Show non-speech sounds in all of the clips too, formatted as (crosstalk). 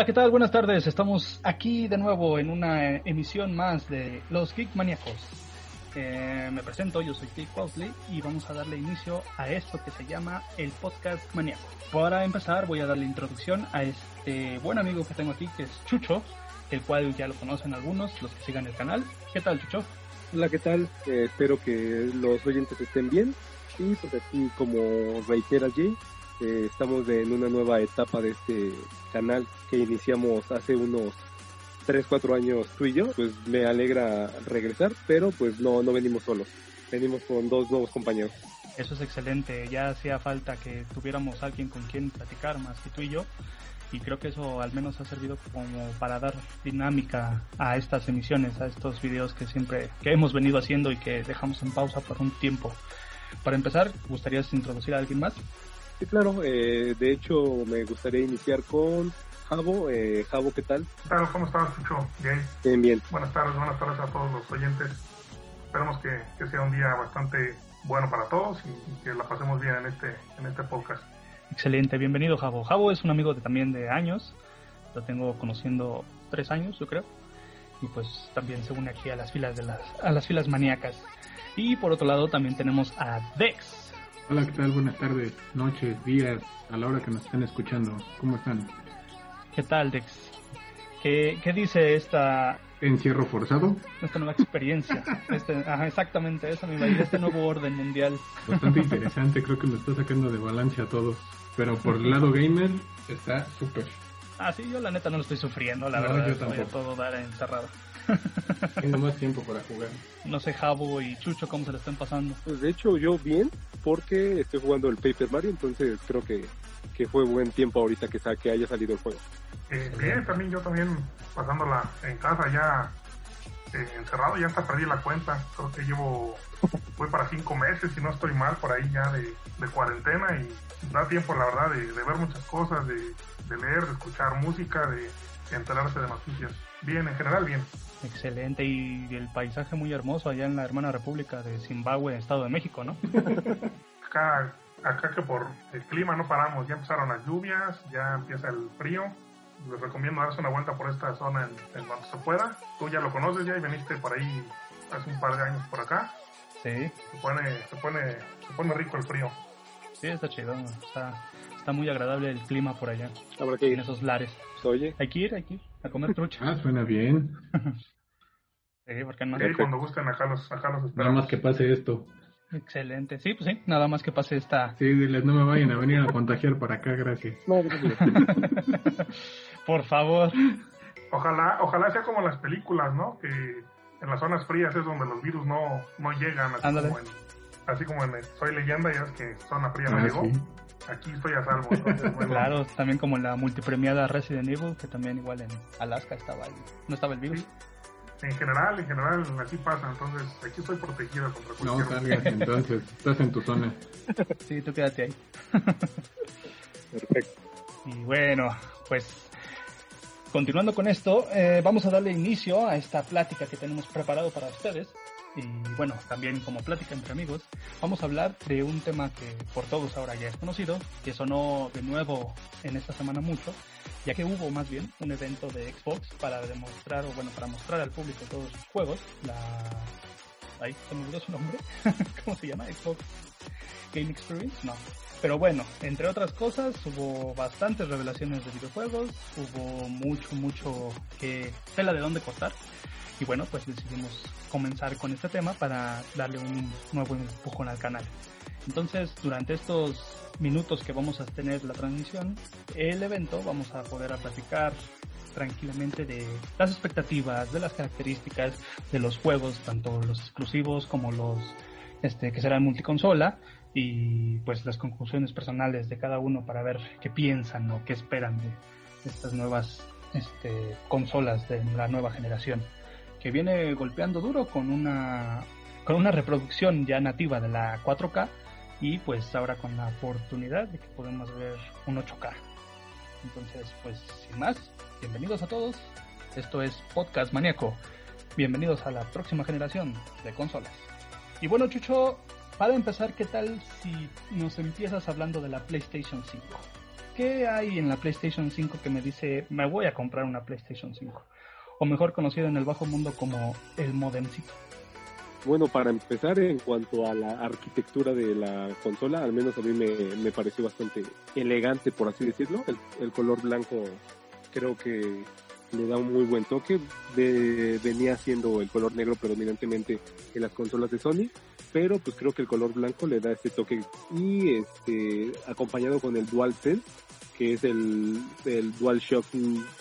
Hola, ¿qué tal? Buenas tardes. Estamos aquí de nuevo en una emisión más de Los Geek Maníacos. Eh, me presento, yo soy Steve Pausley y vamos a darle inicio a esto que se llama el Podcast Maníaco. Para empezar voy a darle introducción a este buen amigo que tengo aquí que es Chucho, el cual ya lo conocen algunos, los que sigan el canal. ¿Qué tal Chucho? Hola, ¿qué tal? Eh, espero que los oyentes estén bien y pues aquí como reitera Jay, eh, estamos en una nueva etapa de este canal que iniciamos hace unos 3, 4 años tú y yo, pues me alegra regresar, pero pues no, no venimos solos, venimos con dos nuevos compañeros. Eso es excelente, ya hacía falta que tuviéramos alguien con quien platicar más que tú y yo, y creo que eso al menos ha servido como para dar dinámica a estas emisiones, a estos videos que siempre, que hemos venido haciendo y que dejamos en pausa por un tiempo. Para empezar, ¿gustarías introducir a alguien más? Sí, claro, eh, de hecho me gustaría iniciar con Javo. Eh, Javo, ¿qué tal? Claro, ¿cómo estás, Chucho? Bien. Bien, bien. Buenas tardes, buenas tardes a todos los oyentes. Esperemos que, que sea un día bastante bueno para todos y, y, que la pasemos bien en este, en este podcast. Excelente, bienvenido Javo. Javo es un amigo de, también de años, lo tengo conociendo tres años, yo creo, y pues también se une aquí a las filas de las, a las filas maníacas. Y por otro lado también tenemos a Dex. Hola, ¿qué tal? Buenas tardes, noches, días, a la hora que nos estén escuchando. ¿Cómo están? ¿Qué tal, Dex? ¿Qué, qué dice esta... ¿Encierro forzado? Esta nueva experiencia. (laughs) este, ajá, exactamente, esa misma idea, este nuevo orden mundial. Bastante interesante, creo que me está sacando de balance a todos. Pero por el lado gamer, está súper. Ah, sí, yo la neta no lo estoy sufriendo, la no, verdad. Yo tampoco. todo dar encerrado. (laughs) Tengo más tiempo para jugar. No sé, Jabo y Chucho, cómo se le están pasando. Pues de hecho, yo bien, porque estoy jugando el Paper Mario, entonces creo que, que fue buen tiempo ahorita que, que haya salido el juego. Eh, bien, también yo también pasándola en casa ya eh, encerrado, ya hasta perdí la cuenta. Creo que llevo, (laughs) voy para cinco meses, si no estoy mal, por ahí ya de, de cuarentena y da tiempo, la verdad, de, de ver muchas cosas, de, de, leer, de escuchar música, de, de enterarse de noticias. Bien, en general, bien. Excelente, y el paisaje muy hermoso allá en la hermana república de Zimbabue, Estado de México, ¿no? (laughs) acá, acá que por el clima no paramos, ya empezaron las lluvias, ya empieza el frío. Les recomiendo darse una vuelta por esta zona en, en cuanto se pueda. Tú ya lo conoces ya y veniste por ahí hace un par de años por acá. Sí. Se pone, se pone, se pone rico el frío. Sí, está chido, está, está muy agradable el clima por allá. Habrá que ir. En esos lares. Oye. Hay que ir, hay que ir a comer trucha. Ah, suena bien. (laughs) sí, porque no. Sí, cuando gusten acá los, acá los esperamos. Nada más que pase esto. Excelente, sí, pues sí, nada más que pase esta. Sí, diles, no me vayan a venir a contagiar para acá, gracias. No, gracias. (laughs) Por favor. Ojalá, ojalá sea como las películas, ¿no? Que en las zonas frías es donde los virus no, no llegan, así Ándale. como, en, así como en el Soy Leyenda, ya es que zona fría no Ah, llegó. sí. Aquí estoy a salvo. (laughs) entonces, bueno, Claro, también como la multipremiada Resident Evil, que también igual en Alaska estaba ahí. No estaba el virus. En general, en general, así pasa. Entonces, aquí estoy protegido contra No cualquier salgas entonces, estás en tu zona. (laughs) Sí, tú quédate ahí. (laughs) Perfecto. Y bueno, pues continuando con esto, eh, vamos a darle inicio a esta plática que tenemos preparado para ustedes. Y bueno, también como plática entre amigos, vamos a hablar de un tema que por todos ahora ya es conocido, que sonó de nuevo en esta semana mucho, ya que hubo más bien un evento de Xbox para demostrar, o bueno, para mostrar al público todos sus juegos. La... Ahí se me olvidó su nombre. (laughs) ¿Cómo se llama? Xbox Game Experience, no. Pero bueno, entre otras cosas, hubo bastantes revelaciones de videojuegos, hubo mucho, mucho que tela de dónde cortar. Y bueno, pues decidimos comenzar con este tema para darle un nuevo empujón al canal. Entonces, durante estos minutos que vamos a tener la transmisión, el evento vamos a poder platicar tranquilamente de las expectativas, de las características de los juegos, tanto los exclusivos como los este, que serán multiconsola y pues las conclusiones personales de cada uno para ver qué piensan o qué esperan de estas nuevas este, consolas de la nueva generación que viene golpeando duro con una con una reproducción ya nativa de la 4K y pues ahora con la oportunidad de que podemos ver un 8K. Entonces, pues sin más, bienvenidos a todos. Esto es Podcast Maníaco. Bienvenidos a la próxima generación de consolas. Y bueno, Chucho, para empezar, ¿qué tal si nos empiezas hablando de la PlayStation 5? ¿Qué hay en la PlayStation 5 que me dice, me voy a comprar una PlayStation 5? O mejor conocido en el bajo mundo como el modemcito. Bueno, para empezar, en cuanto a la arquitectura de la consola, al menos a mí me, pareció bastante elegante, por así decirlo. El, color blanco creo que le da un muy buen toque. venía siendo el color negro predominantemente en las consolas de Sony, pero pues creo que el color blanco le da este toque y este acompañado con el DualSense que es el, el DualShock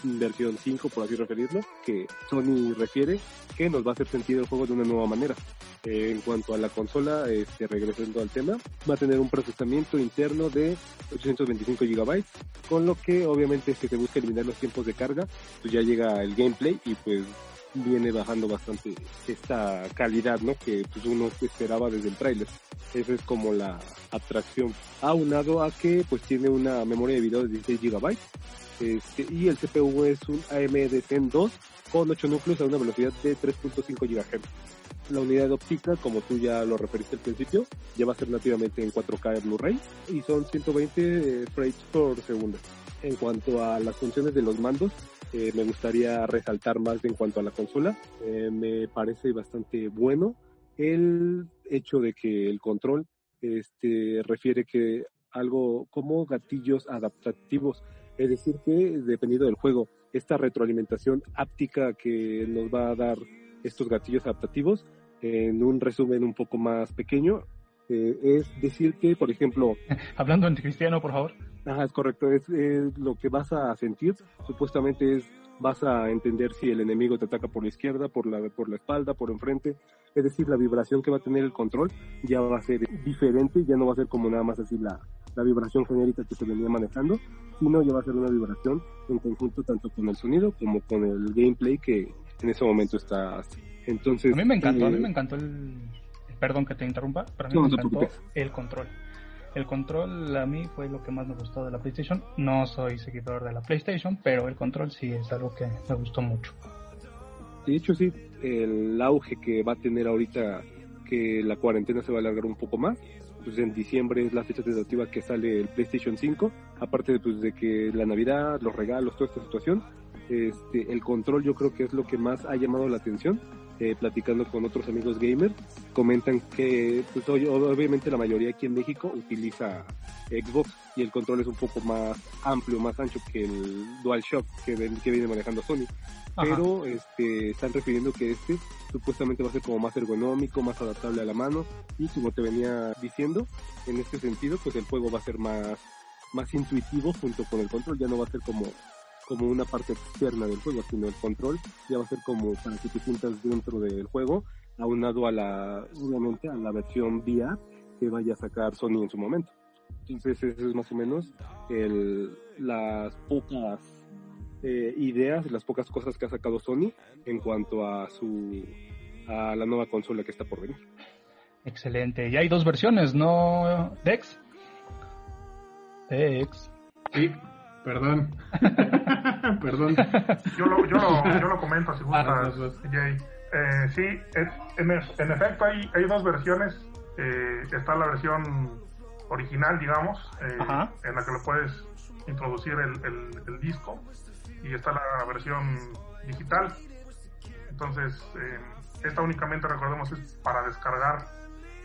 versión 5, por así referirlo, que Sony refiere, que nos va a hacer sentir el juego de una nueva manera. Eh, en cuanto a la consola, este, regresando al tema, va a tener un procesamiento interno de 825 GB, con lo que obviamente si se busca eliminar los tiempos de carga, pues ya llega el gameplay y pues viene bajando bastante esta calidad, ¿no? Que pues uno esperaba desde el tráiler. Esa es como la atracción. Aunado a que pues tiene una memoria de video de 16 GB. Este, y el CPU es un AMD Zen 2 con 8 núcleos a una velocidad de 3.5 GHz. La unidad óptica, como tú ya lo referiste al principio, ya va a ser nativamente en 4K Blu-ray y son 120 frames por segundo. En cuanto a las funciones de los mandos, eh, me gustaría resaltar más en cuanto a la consola. Eh, me parece bastante bueno el hecho de que el control este, refiere que algo como gatillos adaptativos, es decir, que dependiendo del juego, esta retroalimentación áptica que nos va a dar estos gatillos adaptativos, en un resumen un poco más pequeño, eh, es decir que, por ejemplo... (laughs) Hablando en cristiano, por favor. Ajá, es correcto, es, lo que vas a sentir, supuestamente es vas a entender si el enemigo te ataca por la izquierda, por la, por la espalda, por enfrente, es decir, la vibración que va a tener el control ya va a ser diferente, ya no va a ser como nada más así la, la vibración genérica que se venía manejando, sino ya va a ser una vibración en conjunto tanto con el sonido como con el gameplay que en ese momento está Entonces, a mí me encantó, a mí eh, me encantó el, perdón que te interrumpa, pero a mí me encantó el control. El control a mí fue lo que más me gustó de la PlayStation. No soy seguidor de la PlayStation, pero el control sí es algo que me gustó mucho. De hecho, sí, el auge que va a tener ahorita que la cuarentena se va a alargar un poco más. Pues en diciembre es la fecha tentativa que sale el PlayStation 5. Aparte de, pues, de que la Navidad, los regalos, toda esta situación, este, el control yo creo que es lo que más ha llamado la atención eh, platicando con otros amigos gamers, comentan que pues, obviamente la mayoría aquí en México utiliza Xbox y el control es un poco más amplio, más ancho que el DualShock que, que viene manejando Sony. Pero este, están refiriendo que este supuestamente va a ser como más ergonómico, más adaptable a la mano y como te venía diciendo, en este sentido pues el juego va a ser más, más intuitivo junto con el control, ya no va a ser como como una parte externa del juego, sino el control ya va a ser como para que te sientas dentro del juego, aunado a la, obviamente, a la versión VR que vaya a sacar Sony en su momento. Entonces, eso es más o menos el, las pocas eh, ideas, las pocas cosas que ha sacado Sony en cuanto a su a la nueva consola que está por venir. Excelente. Y hay dos versiones, ¿no, Dex? Dex. Sí, Perdón. (laughs) Perdón. Yo lo, yo, lo, yo lo comento si ah, gustas, Jay. Eh, sí, en, en, efecto hay, hay dos versiones. Eh, está la versión original, digamos, eh, en la que le puedes introducir el, el, el, disco. Y está la versión digital. Entonces, eh, esta únicamente, recordemos, es para descargar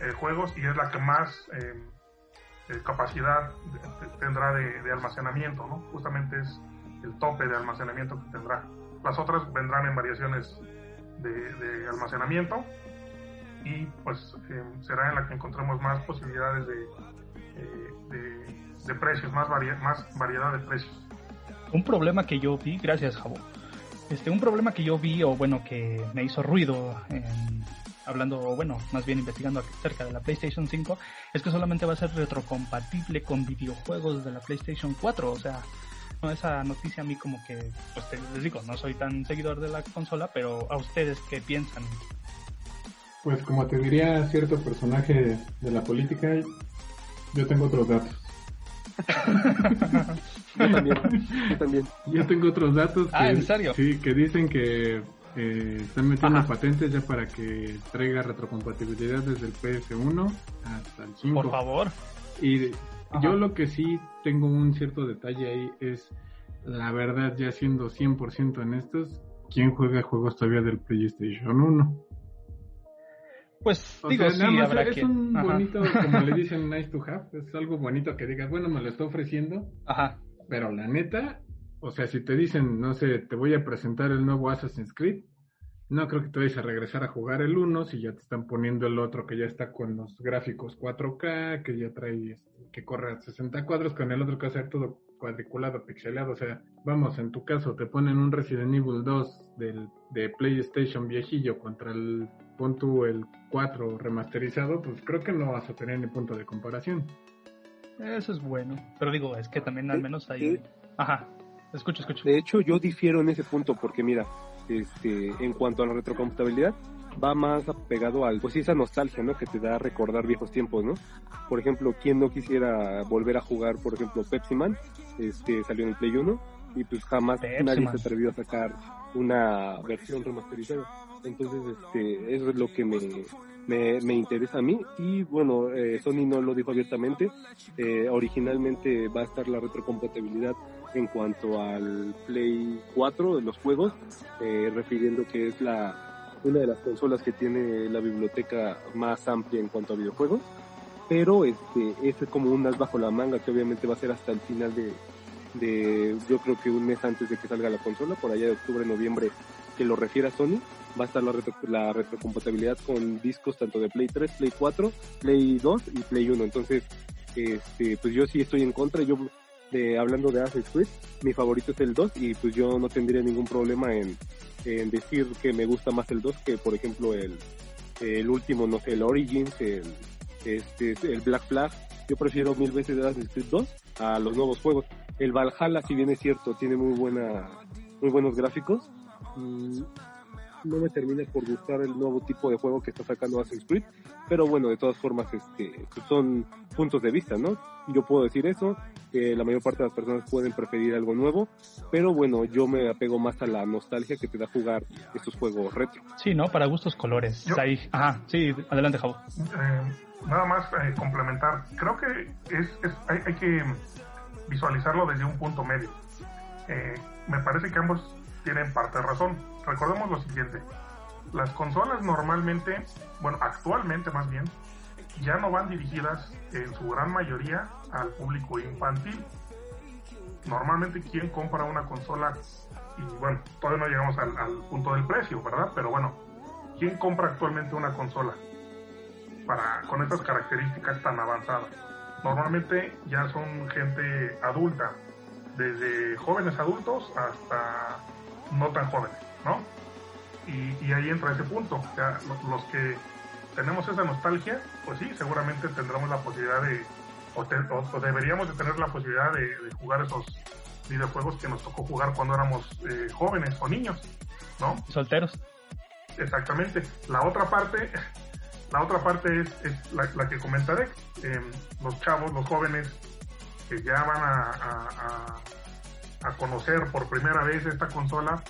eh, juegos y es la que más eh, capacidad tendrá de, almacenamiento, ¿no? Justamente es el tope de almacenamiento que tendrá. Las otras vendrán en variaciones de, almacenamiento y pues eh, será en la que encontremos más posibilidades de, eh, de, precios, más, más variedad de precios. Un problema que yo vi, gracias Jabo, Este, un problema que yo vi, o bueno, que me hizo ruido hablando, bueno, más bien investigando acerca de la PlayStation 5, es que solamente va a ser retrocompatible con videojuegos de la PlayStation 4. O sea, esa noticia a mí como que, pues les digo, no soy tan seguidor de la consola, pero a ustedes qué piensan. Pues como te diría cierto personaje de la política, yo tengo otros datos. (laughs) yo también, yo también. Yo tengo otros datos ah, ¿en serio? sí, que dicen que eh, están metiendo patentes ya para que traiga retrocompatibilidad desde el PS1 hasta el 5. Por favor. Y yo lo que sí tengo un cierto detalle ahí es, la verdad, ya siendo 100% en estos, ¿quién juega juegos todavía del PlayStation 1? Pues digo, sí, habrá es un bonito, como (laughs) le dicen, nice to have, es algo bonito que digas, bueno, me lo está ofreciendo, Ajá. pero la neta, o sea, si te dicen, no sé, te voy a presentar el nuevo Assassin's Creed, no creo que te vayas a regresar a jugar el 1 si ya te están poniendo el otro que ya está con los gráficos 4K, que ya trae, este, que corre a 60 cuadros, con el otro que va a ser todo cuadriculado, pixelado. O sea, vamos, en tu caso te ponen un Resident Evil 2 del, de PlayStation viejillo contra el punto el 4 remasterizado, pues creo que no vas a tener ni punto de comparación. Eso es bueno. Pero digo, es que también al menos hay... Ajá, escucho, escucho. De hecho, yo difiero en ese punto porque mira, este, en cuanto a la retrocompatibilidad, va más apegado al, pues esa nostalgia, ¿no? Que te da a recordar viejos tiempos, ¿no? Por ejemplo, quien no quisiera volver a jugar, por ejemplo, Pepsi Man, este, salió en el Play 1 y pues jamás nadie se atrevió a sacar una versión remasterizada. Entonces, este, eso es lo que me, me, me interesa a mí y bueno, eh, Sony no lo dijo abiertamente, eh, originalmente va a estar la retrocompatibilidad en cuanto al Play 4 de los juegos, eh, refiriendo que es la una de las consolas que tiene la biblioteca más amplia en cuanto a videojuegos, pero este es como un as bajo la manga que obviamente va a ser hasta el final de, de yo creo que un mes antes de que salga la consola, por allá de octubre, noviembre, que lo refiera Sony, va a estar la, la retrocompatibilidad con discos tanto de Play 3, Play 4, Play 2 y Play 1. Entonces, este, pues yo sí estoy en contra. Yo hablando de Assassin's Creed, mi favorito es el 2 y pues yo no tendría ningún problema en, decir que me gusta más el 2 que por ejemplo el, el último, no sé, el Origins, el, este, el Black Flag. Yo prefiero mil veces Assassin's Creed 2 a los nuevos juegos. El Valhalla, si bien es cierto, tiene muy buena, muy buenos gráficos. No me termina por gustar el nuevo tipo de juego que está sacando Assassin's Creed, pero bueno, de todas formas, este, pues son puntos de vista, ¿no? Yo puedo decir eso, que la mayor parte de las personas pueden preferir algo nuevo, pero bueno, yo me apego más a la nostalgia que te da jugar estos juegos retro. Sí, ¿no? Para gustos colores. Ahí. Ajá, sí, adelante, Javo. Eh, nada más eh, complementar, creo que es, hay, hay, que visualizarlo desde un punto medio. Eh, me parece que ambos tienen parte de razón. Recordemos lo siguiente, las consolas normalmente, bueno, actualmente más bien, ya no van dirigidas en su gran mayoría al público infantil. Normalmente quien compra una consola, y bueno, todavía no llegamos al, punto del precio, ¿verdad? Pero bueno, ¿quién compra actualmente una consola para, con estas características tan avanzadas? Normalmente ya son gente adulta, desde jóvenes adultos hasta no tan jóvenes, ¿no? Y, ahí entra ese punto. O los, que tenemos esa nostalgia, pues sí, seguramente tendremos la posibilidad de, o, deberíamos de tener la posibilidad de, jugar esos videojuegos que nos tocó jugar cuando éramos eh, jóvenes o niños, ¿no? Solteros. Exactamente. La otra parte, (laughs) la otra parte es, es la, que comentaré. Eh, los chavos, los jóvenes que ya van a a conocer por primera vez esta consola,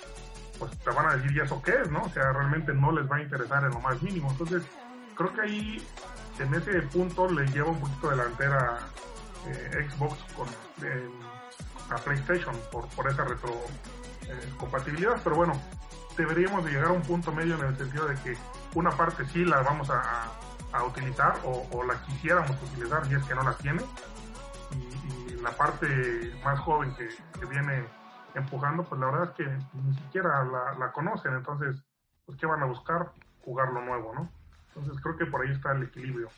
pues te van a decir, ¿y eso qué es? ¿no? O sea, realmente no les va a interesar en lo más mínimo. Entonces, creo que ahí, en ese punto, le lleva un poquito delantera eh, Xbox con a PlayStation por, por esa retrocompatibilidad. Eh, pero bueno, deberíamos de llegar a un punto medio en el sentido de que una parte sí la vamos a, a, utilizar o, la quisiéramos utilizar y es que no la tiene la parte más joven que, viene empujando, pues la verdad es que ni siquiera la, conocen, entonces, pues ¿qué van a buscar? Jugar lo nuevo, ¿no? Entonces creo que por ahí está el equilibrio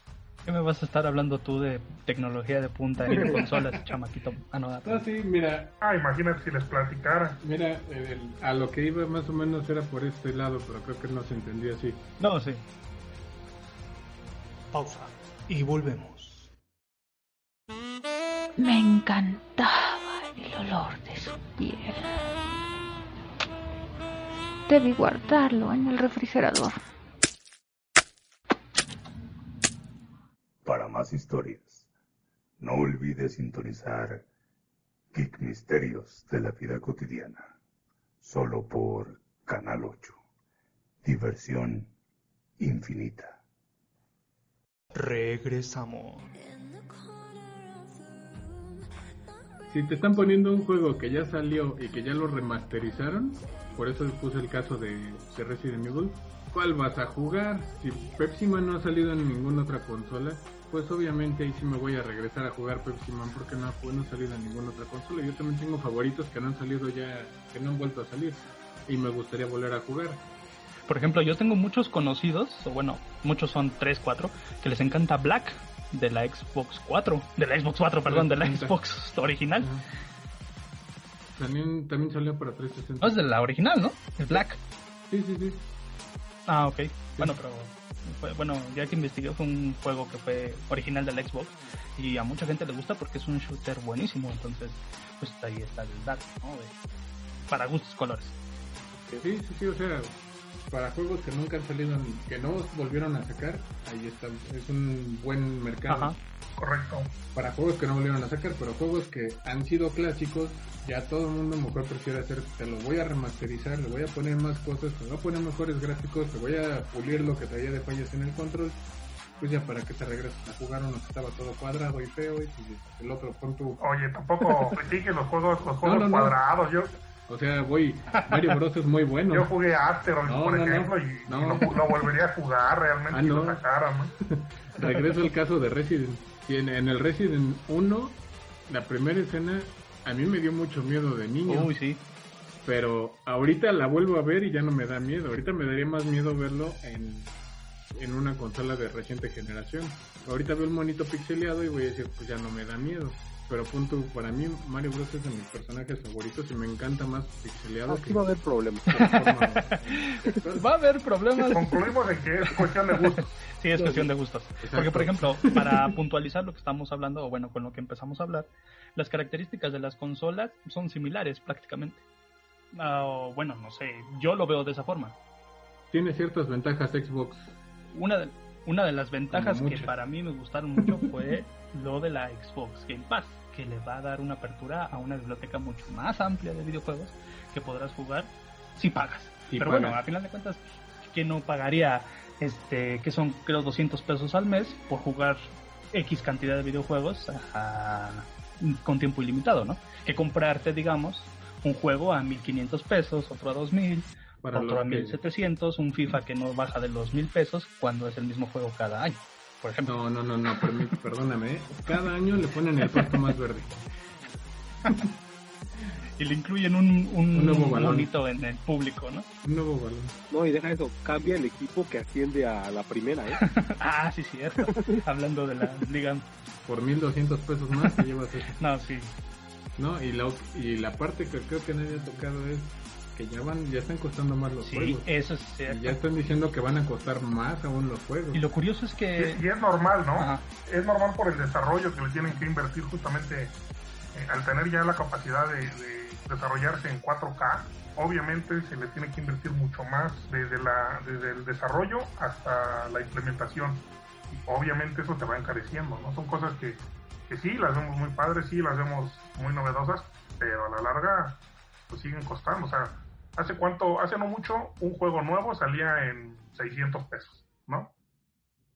¿Qué me vas a estar hablando tú de tecnología de punta y de (laughs) consolas, chamaquito? Ah, no, No, sí, mira, Ah, imagínate si les platicara. mira, el- a lo que iba más o menos era por este lado, pero creo que no se entendía así. no, sí. Pausa. Y volvemos. Me encantaba el olor de su piel. Debí guardarlo en el refrigerador. Para más historias, no olvides sintonizar Geek Misterios de la Vida Cotidiana, solo por Canal 8. Diversión infinita. Regresamos. Si te están poniendo un juego que ya salió y que ya lo remasterizaron, por eso puse el caso de, de Resident Evil, ¿cuál vas a jugar? Si Pepsi Man no ha salido en ninguna otra consola, pues obviamente ahí sí me voy a regresar a jugar Pepsi Man porque no, ha- no ha salido en ninguna otra consola. Yo también tengo favoritos que no han salido ya, que no han vuelto a salir y me gustaría volver a jugar. Por ejemplo, yo tengo muchos conocidos, o bueno, muchos son 3, 4, que les encanta Black de la Xbox 4, de la Xbox 4, perdón, de la Xbox original. También, también salió para 360. No es de la original, ¿no? El Black. Sí, sí, sí. Ah, ok. Bueno, pero fue- bueno, ya que investigué fue un juego que fue original del Xbox y a mucha gente le gusta porque es un shooter buenísimo, entonces pues ahí está el dato, ¿no? De- para gustos colores. Sí, sí, sí, o sea, para juegos que nunca han salido, que no volvieron a sacar, ahí está, es un buen mercado. Ajá. Correcto. Para juegos que no volvieron a sacar, pero juegos que han sido clásicos, ya todo el mundo mejor prefiere hacer, te lo voy a remasterizar, le voy a poner más cosas, te voy a poner mejores gráficos, te voy a pulir lo que traía de fallas en el control, pues ya para que te regreses a jugar uno que estaba todo cuadrado y feo, y pues el otro punto, Oye, tampoco (laughs) critiques los juegos, los juegos no, no. cuadrados. Yo, o sea, voy, Mario Bros es muy bueno. yo jugué Asteroid, No, por no, no. ejemplo, y, y No. lo, lo volvería a jugar realmente Ah, si lo no. sacaran, ¿no? (laughs) Regreso al caso de Resident. Y en, en el Resident 1, la primera escena a mí me dio mucho miedo de niño. Uy, sí. Pero ahorita la vuelvo a ver y ya no me da miedo. Ahorita me daría más miedo verlo en, en una consola de reciente generación. Ahorita veo el monito pixeleado y voy a decir, pues ya no me da miedo. Pero punto, para mí Mario Bros es de mis personajes favoritos y me encanta más pixeleado Aquí que va a haber problemas. de (laughs) Va a haber problemas. Concluimos en que es cuestión de gusto. Sí, es cuestión de gustos. Porque, por ejemplo, para puntualizar lo que estamos hablando, o bueno, con lo que empezamos a hablar, las características de las consolas son similares prácticamente. Ah, bueno, no sé, yo lo veo de esa forma. Tiene ciertas ventajas Xbox. Una de, una de las ventajas que para mí me gustaron mucho fue (laughs) lo de la Xbox Game Pass, que le va a dar una apertura a una biblioteca mucho más amplia de videojuegos que podrás jugar si pagas. Pero pagas. bueno, a final de cuentas, que no pagaría, este, que son creo 200 pesos al mes por jugar X cantidad de videojuegos a- con tiempo ilimitado, ¿no? Que comprarte, digamos, un juego a 1500 pesos, otro a 2000, Para otro los a que- 1700, un FIFA que no baja de los 1000 pesos cuando es el mismo juego cada año, por ejemplo. No, no, no, no, (laughs) perdóname. ¿eh? Cada año le ponen el pasto más verde. (laughs) Y le incluyen un, un, Un nuevo balón. monito en el público, ¿no? Un nuevo balón. No, y deja eso, cambia el equipo que asciende a la primera, ¿eh? (laughs) ah, sí, cierto. Hablando de la liga. Por 1200 pesos más te llevas eso. No, sí. ¿No? Y la, y la parte que creo que nadie ha tocado es que ya van, ya están costando más los Sí, juegos. eso es Y ya están diciendo que van a costar más aún los juegos. Y lo curioso es que... Y, y es normal, ¿no? Ajá. Es normal por el desarrollo que le tienen que invertir justamente eh, al tener ya la capacidad de, de desarrollarse en 4K. Obviamente se le tiene que invertir mucho más desde, la, desde el desarrollo hasta la implementación. Y obviamente eso te va encareciendo, ¿no? Son cosas que, que sí las vemos muy padres, sí las vemos muy novedosas, pero a la larga pues siguen costando. O sea, hace cuánto, hace no mucho, un juego nuevo salía en 600 pesos, ¿no?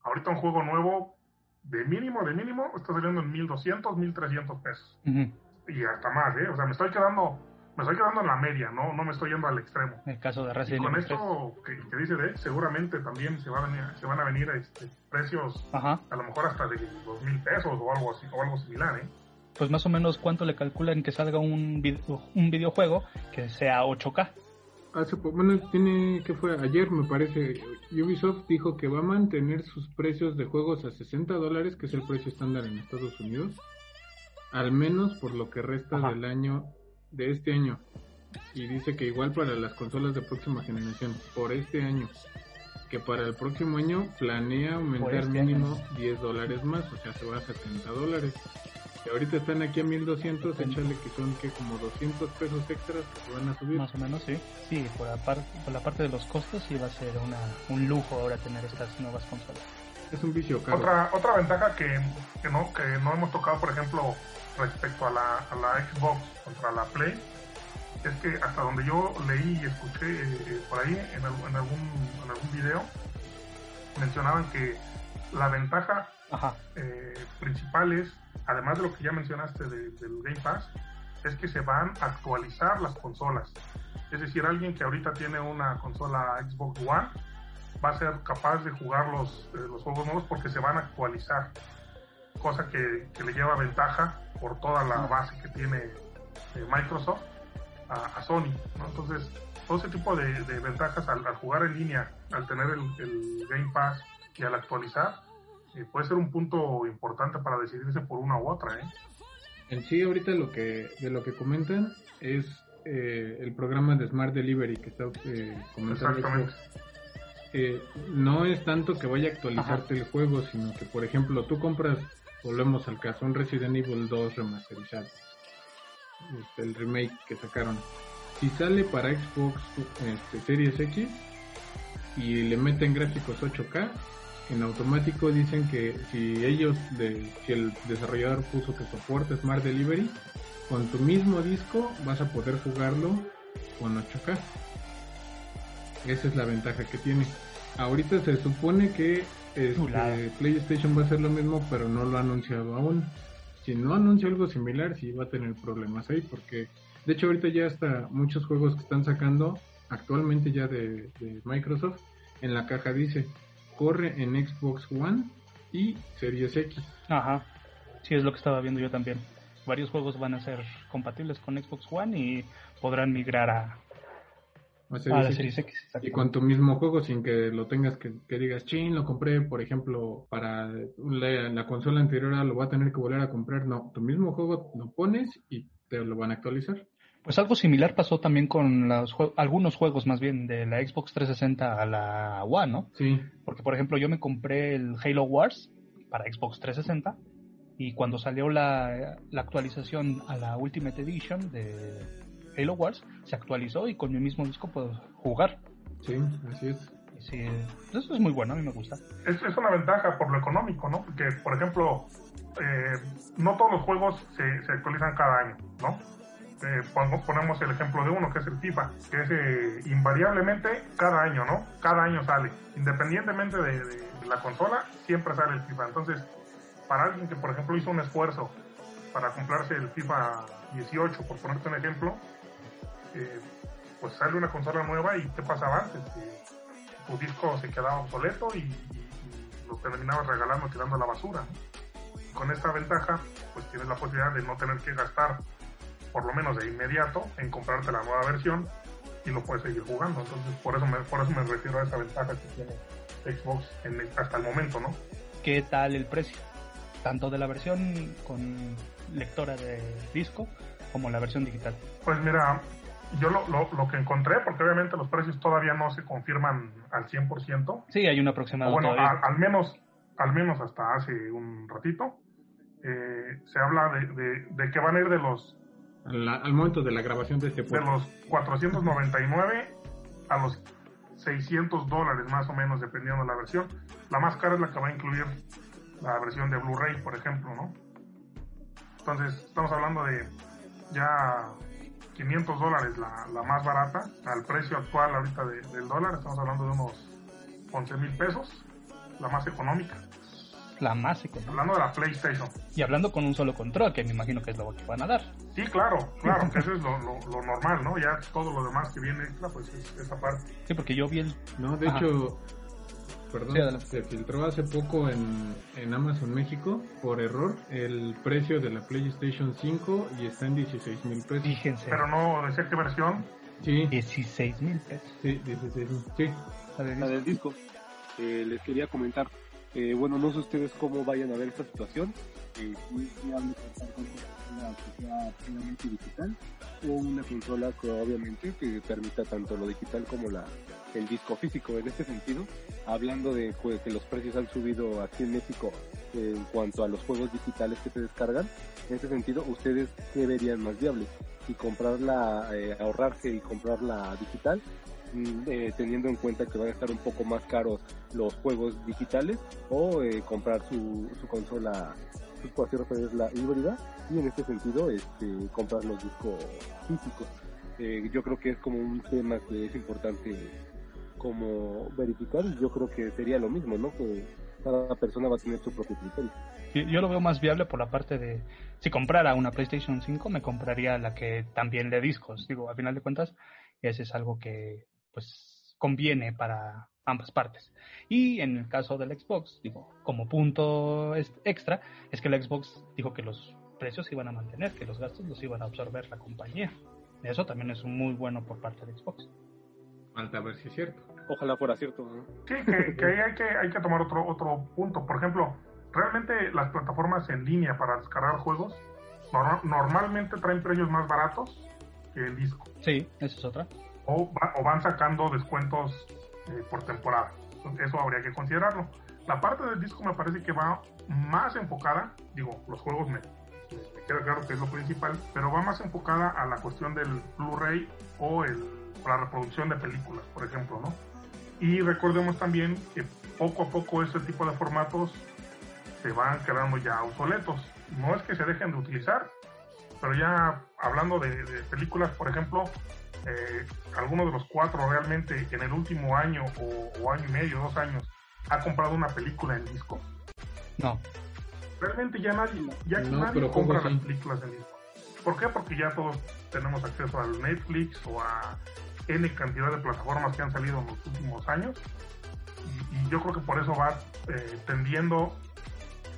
Ahorita un juego nuevo de mínimo, de mínimo, está saliendo en 1200, 1300 pesos. Ujú. Y hasta más, ¿eh? O sea, me estoy quedando, me estoy quedando en la media, ¿no? No me estoy yendo al extremo. El caso de Resident con Evil 3. esto que, que dice de seguramente también se, va a venir, se van a venir este, precios Ajá. a lo mejor hasta de dos mil pesos o algo así, o algo similar, ¿eh? Pues más o menos cuánto le calculan que salga un, vid- un videojuego que sea 8K. Hace bueno, tiene que fue ayer me parece, Ubisoft dijo que va a mantener sus precios de juegos a 60 dólares, que es el precio estándar en Estados Unidos, al menos por lo que resta Ajá. del año, de este año. Y dice que igual para las consolas de próxima generación, por este año. Que para el próximo año planea aumentar este mínimo año. 10 dólares más, o sea, se va a 70 dólares. Y ahorita están aquí a 1200, échale que son que como 200 pesos extras que se van a subir. Más o menos, sí. Sí, por la, par- por la parte de los costos sí va a ser una, un lujo ahora tener estas nuevas consolas. Es un vicio caro. Otra, otra ventaja que, que, no, que no hemos tocado, por ejemplo, respecto a la, a la Xbox contra la Play, es que hasta donde yo leí y escuché eh, por ahí en, al- en algún, en algún video, mencionaban que la ventaja Ajá. eh, principales, además de lo que ya mencionaste de- del Game Pass, es que se van a actualizar las consolas. Es decir, alguien que ahorita tiene una consola Xbox One va a ser capaz de jugar los, eh, los juegos nuevos porque se van a actualizar. Cosa que, que le lleva ventaja por toda la base que tiene eh, Microsoft a, a Sony. ¿no? Entonces, todo ese tipo de, de ventajas al, al jugar en línea, al tener el, el Game Pass y al actualizar, eh, puede ser un punto importante para decidirse por una u otra. ¿eh? En sí, ahorita lo que de lo que comentan es eh, el programa de Smart Delivery que está eh, comentando. Exactamente. Xbox. Eh, no es tanto que vaya a actualizarte el juego, sino que, por ejemplo, tú compras, volvemos al caso, un Resident Evil 2 remasterizado, este, el remake que sacaron. Si sale para Xbox este, Series X y le meten gráficos 8K, en automático dicen que si ellos, de, si el desarrollador puso que soporte Smart Delivery, con tu mismo disco vas a poder jugarlo con 8K. Esa es la ventaja que tiene. Ahorita se supone que este. PlayStation va a hacer lo mismo, pero no lo ha anunciado aún. Si no anuncia algo similar, sí va a tener problemas ahí, porque de hecho ahorita ya hasta muchos juegos que están sacando actualmente ya de, de Microsoft, en la caja dice, corre en Xbox One y Series X. Ajá. Sí, es lo que estaba viendo yo también. Varios juegos van a ser compatibles con Xbox One y podrán migrar a, Series la X. Series X. Y con tu mismo juego sin que lo tengas que, que digas, chin, lo compré, por ejemplo, para la, la consola anterior, lo voy a tener que volver a comprar. No, tu mismo juego lo pones y te lo van a actualizar. Pues algo similar pasó también con los jue- algunos juegos más bien de la Xbox 360 a la One, ¿no? Sí, Porque por ejemplo yo me compré el Halo Wars para Xbox 360 y cuando salió la, la actualización a la Ultimate Edition de Halo Wars se actualizó y con mi mismo disco puedo jugar. sí, así es. Y sí, eso es muy bueno, a mí me gusta. Es, es una ventaja por lo económico, ¿no? Porque, por ejemplo, eh, no todos los juegos se, se actualizan cada año, ¿no? Pongo- ponemos el ejemplo de uno, que es el FIFA, que es eh, invariablemente cada año, ¿no? Cada año sale. Independientemente de, la consola, siempre sale el FIFA. Entonces, para alguien que, por ejemplo, hizo un esfuerzo para comprarse el FIFA 18, por ponerte un ejemplo, eh, pues sale una consola nueva y ¿qué pasaba antes? Tu disco se quedaba obsoleto y, y- lo terminabas regalando, tirando a la basura. Con esta ventaja, pues tienes la posibilidad de no tener que gastar, por lo menos de inmediato, en comprarte la nueva versión y lo puedes seguir jugando. Entonces, por eso me, por eso me refiero a esa ventaja que tiene Xbox en el- hasta el momento, ¿no? ¿Qué tal el precio? Tanto de la versión con lectora de disco como la versión digital. Pues mira, yo lo, lo, lo que encontré, porque obviamente los precios todavía no se confirman al 100%, Sí, hay un aproximado bueno, al menos al menos hasta hace un ratito, eh, se habla de, de, de que van a ir de los Al, al momento de la grabación de este de podcast. los 499 a los 600 dólares más o menos dependiendo de la versión. La más cara es la que va a incluir la versión de Blu-ray, por ejemplo, ¿no? Entonces estamos hablando de ya 500 dólares la, la más barata, al precio actual ahorita de- del dólar, estamos hablando de unos 11 mil pesos, la más económica. La más económica. Hablando de la PlayStation. Y hablando con un solo control, que me imagino que es lo que van a dar. Sí, claro, claro, que eso es lo, lo- lo normal, ¿no? Ya todo lo demás que viene extra, pues es esa parte. Sí, porque yo vi el... No, de Ajá. hecho, perdón, Sí, se filtró hace poco en, en Amazon México, por error, el precio de la PlayStation 5 y está en 16 mil pesos. Fíjense. Pero no decía qué versión. Sí, 16 mil pesos. sí, 16, sí. La de del disco. Eh, les quería comentar, eh, bueno, no sé ustedes cómo vayan a ver esta situación. Eh, si es viable con una que sea puramente digital o una consola que obviamente que permita tanto lo digital como la el disco físico. En este sentido, hablando de pues, que los precios han subido aquí en México en cuanto a los juegos digitales que se descargan, en este sentido, ¿ustedes qué verían más viable? Si comprarla, eh, ahorrarse y comprarla digital, eh, teniendo en cuenta que van a estar un poco más caros los juegos digitales, o eh, comprar su, su consola, así referir, la híbrida, y en este sentido, este, comprar los discos físicos. Eh, yo creo que es como un tema que es importante como verificar yo creo que sería lo mismo, ¿no? Que cada persona va a tener su propio criterio. Yo, lo veo más viable por la parte de, si comprara una PlayStation 5, me compraría la que también lee discos. Digo, a final de cuentas, ese es algo que, pues, conviene para ambas partes. Y en el caso del Xbox, digo, como punto extra, es que el Xbox dijo que los precios se iban a mantener, que los gastos los iban a absorber la compañía. Eso también es muy bueno por parte de Xbox. Falta ver si es cierto. Ojalá fuera cierto, ¿no? Sí, que, que ahí hay que, hay que tomar otro, otro punto. Por ejemplo, realmente las plataformas en línea para descargar juegos nor- normalmente traen precios más baratos que el disco. Sí, esa es otra. O, va- o van sacando descuentos eh, por temporada. Eso habría que considerarlo. La parte del disco me parece que va más enfocada, digo, los juegos me, me queda claro que es lo principal, pero va más enfocada a la cuestión del Blu-ray o la reproducción de películas, por ejemplo, ¿no? Y recordemos también que poco a poco este tipo de formatos se van quedando ya obsoletos. No es que se dejen de utilizar, pero ya hablando de películas, por ejemplo, eh, alguno de los cuatro realmente en el último año o, o año y medio, dos años, ha comprado una película en disco. No, Realmente ya nadie, ya No, nadie pero compra ¿cómo las películas en disco. ¿Por qué? Porque ya todos tenemos acceso al Netflix o a N cantidad de plataformas que han salido en los últimos años. Y, y yo creo que por eso va eh, tendiendo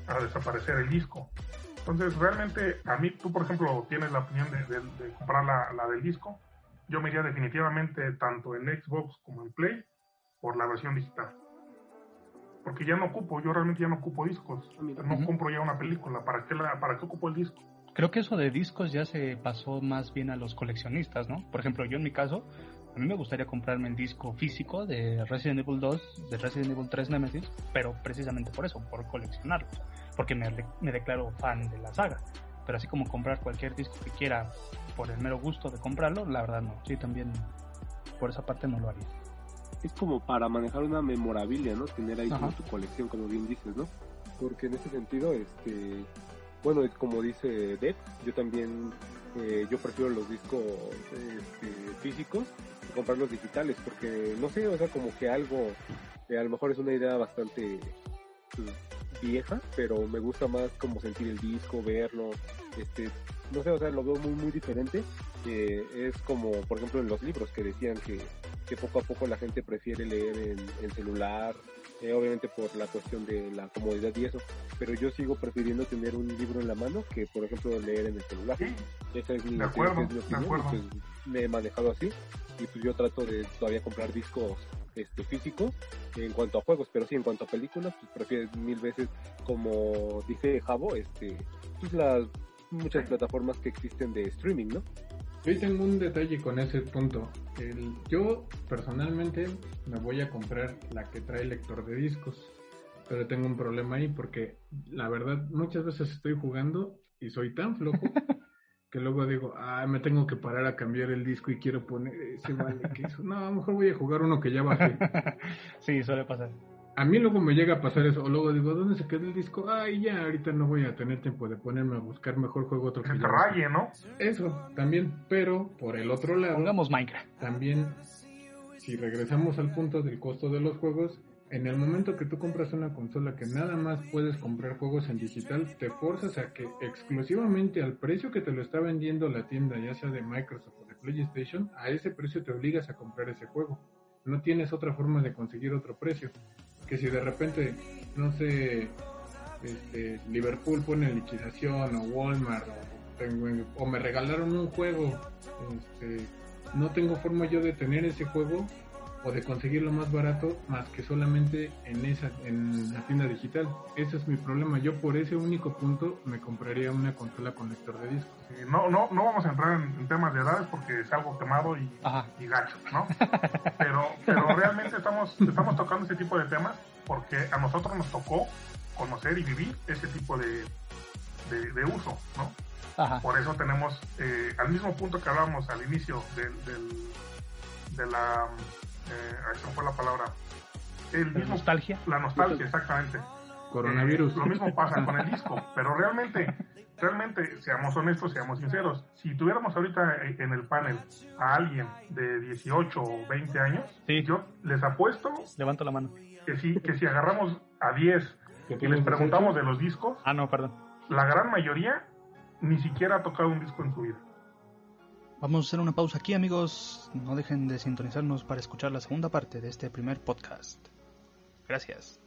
a desaparecer el disco. Entonces, realmente, a mí, tú, por ejemplo, tienes la opinión de, de- de comprar la, la del disco. Yo me iría definitivamente tanto en Xbox como en Play por la versión digital. Porque ya no ocupo, yo realmente ya no ocupo discos. No Ujú. compro ya una película. ¿Para qué, la, ¿Para qué ocupo el disco? Creo que eso de discos ya se pasó más bien a los coleccionistas, ¿no? Por ejemplo, yo en mi caso, a mí me gustaría comprarme el disco físico de Resident Evil 2, de Resident Evil 3 Nemesis, pero precisamente por eso, por coleccionarlo, porque me, me declaro fan de la saga. Pero así como comprar cualquier disco que quiera por el mero gusto de comprarlo, la verdad no. Sí, también por esa parte no lo haría. es como para manejar una memorabilia, ¿no? Tener ahí como tu colección, como bien dices, ¿no? Porque en ese sentido, este, bueno, es como dice Dex, yo también, eh, yo prefiero los discos este, físicos que comprarlos digitales, porque no sé, o sea, como que algo, eh, a lo mejor es una idea bastante pues, vieja, pero me gusta más como sentir el disco, verlo, este, no sé, o sea, lo veo muy, muy diferente. Eh, es como, por ejemplo, en los libros que decían que, que poco a poco la gente prefiere leer en, en celular, eh, obviamente por la cuestión de la comodidad y eso, pero yo sigo prefiriendo tener un libro en la mano que, por ejemplo, leer en el celular. Sí, Esa es mi, De acuerdo, es mi opinión, acuerdo. pues, me he manejado así y pues yo trato de todavía comprar discos este físicos en cuanto a juegos, pero sí en cuanto a películas, pues prefiero mil veces como dice Javo, este pues las muchas plataformas que existen de streaming, ¿no? Yo tengo un detalle con ese punto. El, yo personalmente me voy a comprar la que trae lector de discos, pero tengo un problema ahí porque la verdad muchas veces estoy jugando y soy tan flojo (laughs) que luego digo, ah, me tengo que parar a cambiar el disco y quiero poner ese vale que eso. No, a lo mejor voy a jugar uno que ya bajé. (laughs) sí, suele pasar. A mí luego me llega a pasar eso, o luego digo, ¿dónde se quedó el disco? Ay, ya, ahorita no voy a tener tiempo de ponerme a buscar mejor juego otro que ya bajé". raye, ¿no? Eso, también, pero por el otro lado, Pongamos Minecraft. también, si regresamos al punto del costo de los juegos, en el momento que tú compras una consola que nada más puedes comprar juegos en digital, te forzas a que exclusivamente al precio que te lo está vendiendo la tienda, ya sea de Microsoft o de PlayStation, a ese precio te obligas a comprar ese juego. No tienes otra forma de conseguir otro precio. Que si de repente, no sé, este, Liverpool pone liquidación o Walmart o, tengo- o me regalaron un juego este, no tengo forma yo de tener ese juego o de conseguirlo más barato más que solamente en esa en la tienda digital. Ese es mi problema. Yo por ese único punto me compraría una consola con lector de discos. Sí, no, no, no vamos a entrar en, en temas de edades porque es algo quemado y, Ajá. y gacho, ¿no? (laughs) Pero, pero realmente estamos, estamos tocando ese tipo de temas porque a nosotros nos tocó conocer y vivir ese tipo de, de, de uso, ¿no? Ajá. Por eso tenemos, eh, al mismo punto que hablábamos al inicio del, del- de la, eh, me fue la palabra, el ¿La mismo, nostalgia? la nostalgia, exactamente. Coronavirus. Eh, lo mismo pasa con el disco, pero realmente, realmente, seamos honestos, seamos sinceros, si tuviéramos ahorita eh, en el panel a alguien de 18 o 20 años, Sí. yo les apuesto Levanto la mano. que si, que si agarramos a 10 Que y les 18. preguntamos de los discos, Ah, no, perdón. la gran mayoría ni siquiera ha tocado un disco en su vida. Vamos a hacer una pausa aquí, amigos. No dejen de sintonizarnos para escuchar la segunda parte de este primer podcast. Gracias.